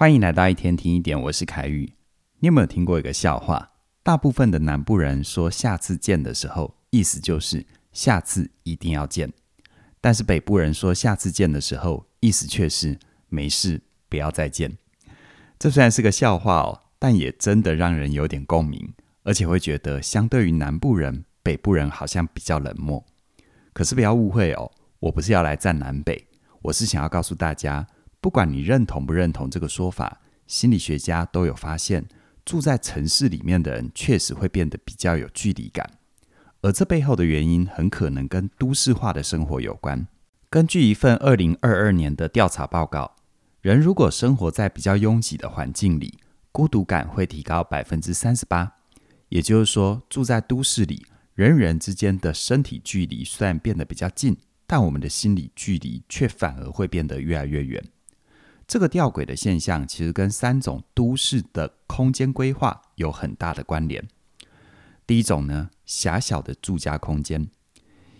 欢迎来到一天听一点，我是凯宇。你有没有听过一个笑话？大部分的南部人说“下次见”的时候，意思就是下次一定要见；但是北部人说“下次见”的时候，意思却是没事，不要再见。这虽然是个笑话哦，但也真的让人有点共鸣，而且会觉得相对于南部人，北部人好像比较冷漠。可是不要误会哦，我不是要来战南北，我是想要告诉大家。不管你认同不认同这个说法，心理学家都有发现，住在城市里面的人确实会变得比较有距离感，而这背后的原因很可能跟都市化的生活有关。根据一份二零二二年的调查报告，人如果生活在比较拥挤的环境里，孤独感会提高百分之三十八。也就是说，住在都市里，人与人之间的身体距离虽然变得比较近，但我们的心理距离却反而会变得越来越远。这个吊诡的现象，其实跟三种都市的空间规划有很大的关联。第一种呢，狭小的住家空间。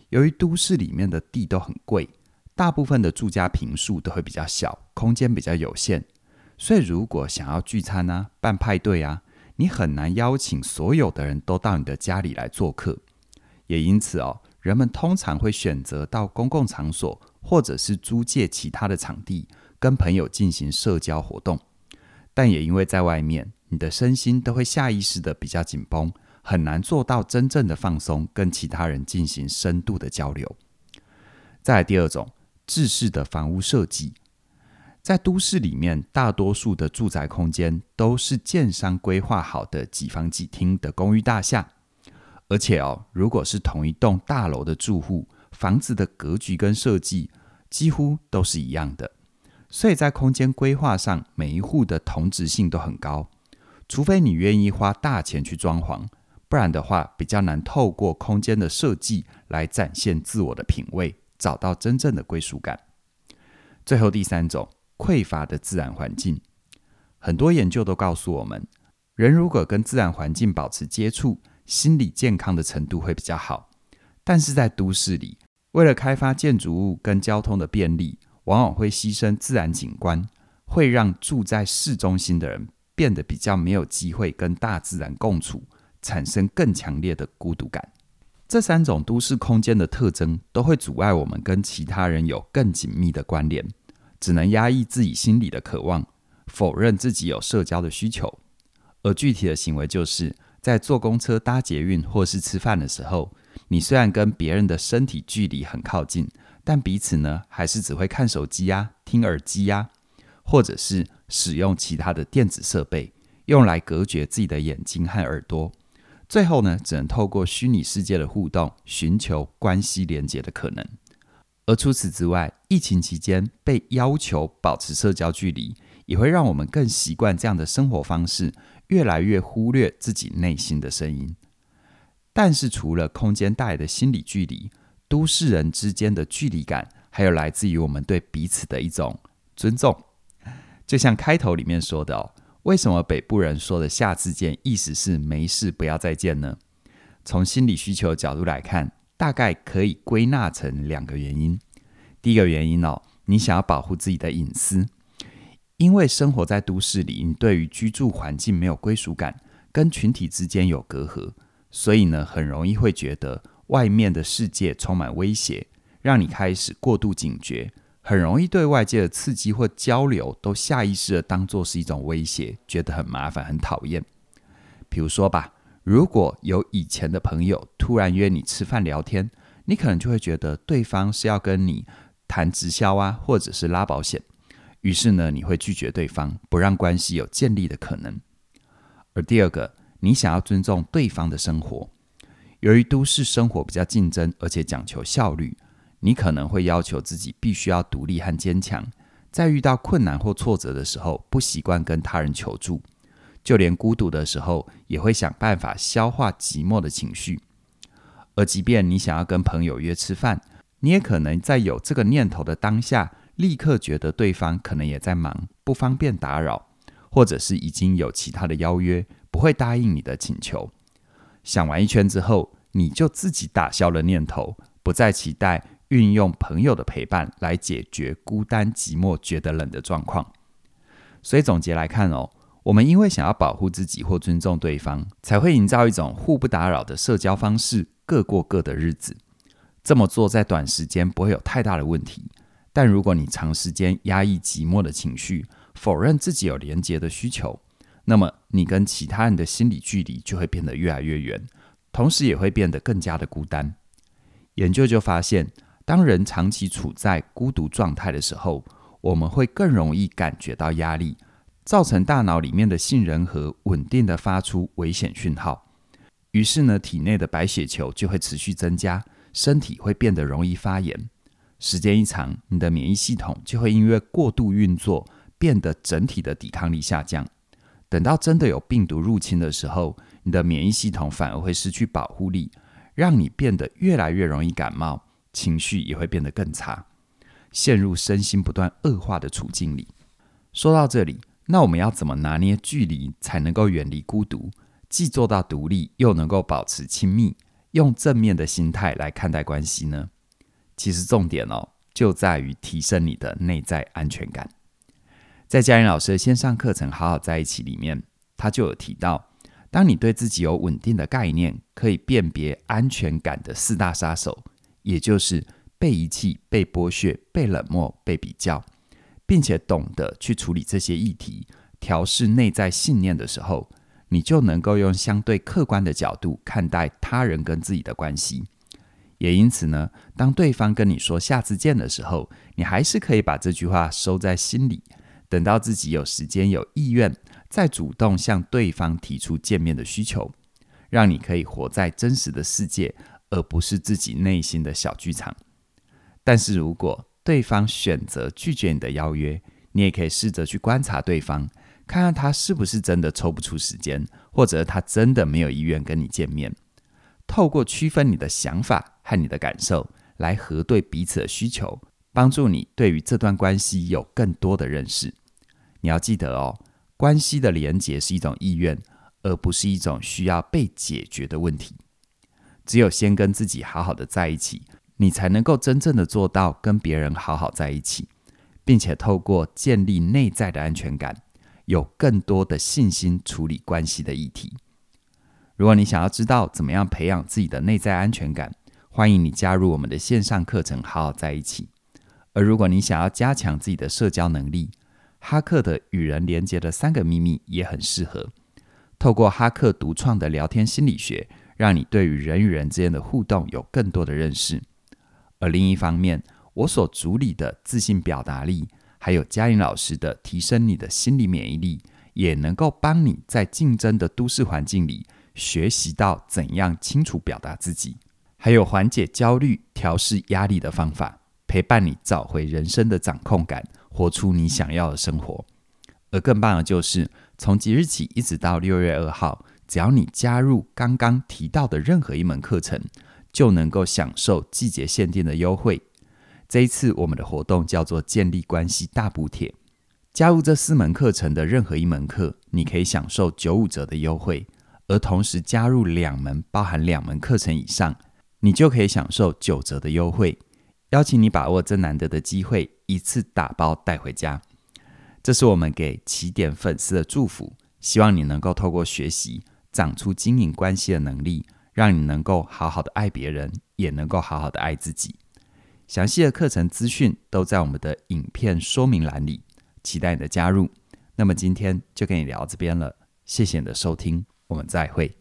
由于都市里面的地都很贵，大部分的住家坪数都会比较小，空间比较有限，所以如果想要聚餐啊、办派对啊，你很难邀请所有的人都到你的家里来做客。也因此哦，人们通常会选择到公共场所，或者是租借其他的场地。跟朋友进行社交活动，但也因为在外面，你的身心都会下意识的比较紧绷，很难做到真正的放松，跟其他人进行深度的交流。再来第二种，制式的房屋设计，在都市里面，大多数的住宅空间都是建商规划好的几房几厅的公寓大厦，而且哦，如果是同一栋大楼的住户，房子的格局跟设计几乎都是一样的。所以在空间规划上，每一户的同质性都很高，除非你愿意花大钱去装潢，不然的话比较难透过空间的设计来展现自我的品味，找到真正的归属感。最后第三种，匮乏的自然环境，很多研究都告诉我们，人如果跟自然环境保持接触，心理健康的程度会比较好。但是在都市里，为了开发建筑物跟交通的便利，往往会牺牲自然景观，会让住在市中心的人变得比较没有机会跟大自然共处，产生更强烈的孤独感。这三种都市空间的特征都会阻碍我们跟其他人有更紧密的关联，只能压抑自己心里的渴望，否认自己有社交的需求。而具体的行为就是在坐公车、搭捷运或是吃饭的时候，你虽然跟别人的身体距离很靠近。但彼此呢，还是只会看手机呀、啊、听耳机呀、啊，或者是使用其他的电子设备，用来隔绝自己的眼睛和耳朵。最后呢，只能透过虚拟世界的互动，寻求关系连接的可能。而除此之外，疫情期间被要求保持社交距离，也会让我们更习惯这样的生活方式，越来越忽略自己内心的声音。但是，除了空间带来的心理距离，都市人之间的距离感，还有来自于我们对彼此的一种尊重。就像开头里面说的哦，为什么北部人说的“下次见”意思是没事，不要再见呢？从心理需求角度来看，大概可以归纳成两个原因。第一个原因哦，你想要保护自己的隐私，因为生活在都市里，你对于居住环境没有归属感，跟群体之间有隔阂，所以呢，很容易会觉得。外面的世界充满威胁，让你开始过度警觉，很容易对外界的刺激或交流都下意识的当作是一种威胁，觉得很麻烦、很讨厌。比如说吧，如果有以前的朋友突然约你吃饭聊天，你可能就会觉得对方是要跟你谈直销啊，或者是拉保险，于是呢，你会拒绝对方，不让关系有建立的可能。而第二个，你想要尊重对方的生活。由于都市生活比较竞争，而且讲求效率，你可能会要求自己必须要独立和坚强。在遇到困难或挫折的时候，不习惯跟他人求助，就连孤独的时候，也会想办法消化寂寞的情绪。而即便你想要跟朋友约吃饭，你也可能在有这个念头的当下，立刻觉得对方可能也在忙，不方便打扰，或者是已经有其他的邀约，不会答应你的请求。想完一圈之后，你就自己打消了念头，不再期待运用朋友的陪伴来解决孤单寂寞、觉得冷的状况。所以总结来看哦，我们因为想要保护自己或尊重对方，才会营造一种互不打扰的社交方式，各过各的日子。这么做在短时间不会有太大的问题，但如果你长时间压抑寂寞的情绪，否认自己有连结的需求，那么你跟其他人的心理距离就会变得越来越远，同时也会变得更加的孤单。研究就发现，当人长期处在孤独状态的时候，我们会更容易感觉到压力，造成大脑里面的杏仁核稳定的发出危险讯号。于是呢，体内的白血球就会持续增加，身体会变得容易发炎。时间一长，你的免疫系统就会因为过度运作，变得整体的抵抗力下降。等到真的有病毒入侵的时候，你的免疫系统反而会失去保护力，让你变得越来越容易感冒，情绪也会变得更差。陷入身心不断恶化的处境里。说到这里，那我们要怎么拿捏距离，才能够远离孤独，既做到独立，又能够保持亲密，用正面的心态来看待关系呢？其实重点哦，就在于提升你的内在安全感。在嘉玲老师的线上课程《好好在一起》里面，他就有提到，当你对自己有稳定的概念，可以辨别安全感的四大杀手，也就是。被遗弃、被剥削、被冷漠、被比较，并且懂得去处理这些议题，调试内在信念的时候，你就能够用相对客观的角度看待他人跟自己的关系。也因此呢，当对方跟你说下次见的时候，你还是可以把这句话收在心里，等到自己有时间、有意愿，再主动向对方提出见面的需求，让你可以活在真实的世界，而不是自己内心的小剧场。但是如果对方选择拒绝你的邀约，你也可以试着去观察对方，看看他是不是真的抽不出时间，或者他真的没有意愿跟你见面。透过区分你的想法和你的感受，来核对彼此的需求，帮助你对于这段关系有更多的认识。你要记得哦，关系的连结是一种意愿，而不是一种需要被解决的问题。只有先跟自己好好的在一起。你才能够真正的做到跟别人好好在一起，并且透过建立内在的安全感，有更多的信心处理关系的议题。如果你想要知道怎么样培养自己的内在安全感，欢迎你加入我们的线上课程，好好在一起。而如果你想要加强自己的社交能力，哈克的与人连接的三个秘密也很适合。透过哈克独创的聊天心理学，让你对于人与人之间的互动有更多的认识。而另一方面，我所主理的自信表达力，还有嘉玲老师的提升你的心理免疫力，也能够帮你在竞争的都市环境里学习到怎样清楚表达自己，还有缓解焦虑、调试压力的方法，陪伴你找回人生的掌控感，活出你想要的生活。而更棒的就是，从即日起一直到六月二号，只要你加入刚刚提到的任何一门课程。就能够享受季节限定的优惠。这一次我们的活动叫做“建立关系大补贴”，加入这四门课程的任何一门课，你可以享受九五折的优惠；而同时加入两门包含两门课程以上，你就可以享受九折的优惠。邀请你把握这难得的机会，一次打包带回家。这是我们给起点粉丝的祝福，希望你能够透过学习，长出经营关系的能力。让你能够好好的爱别人，也能够好好的爱自己。详细的课程资讯都在我们的影片说明栏里，期待你的加入。那么今天就跟你聊这边了，谢谢你的收听，我们再会。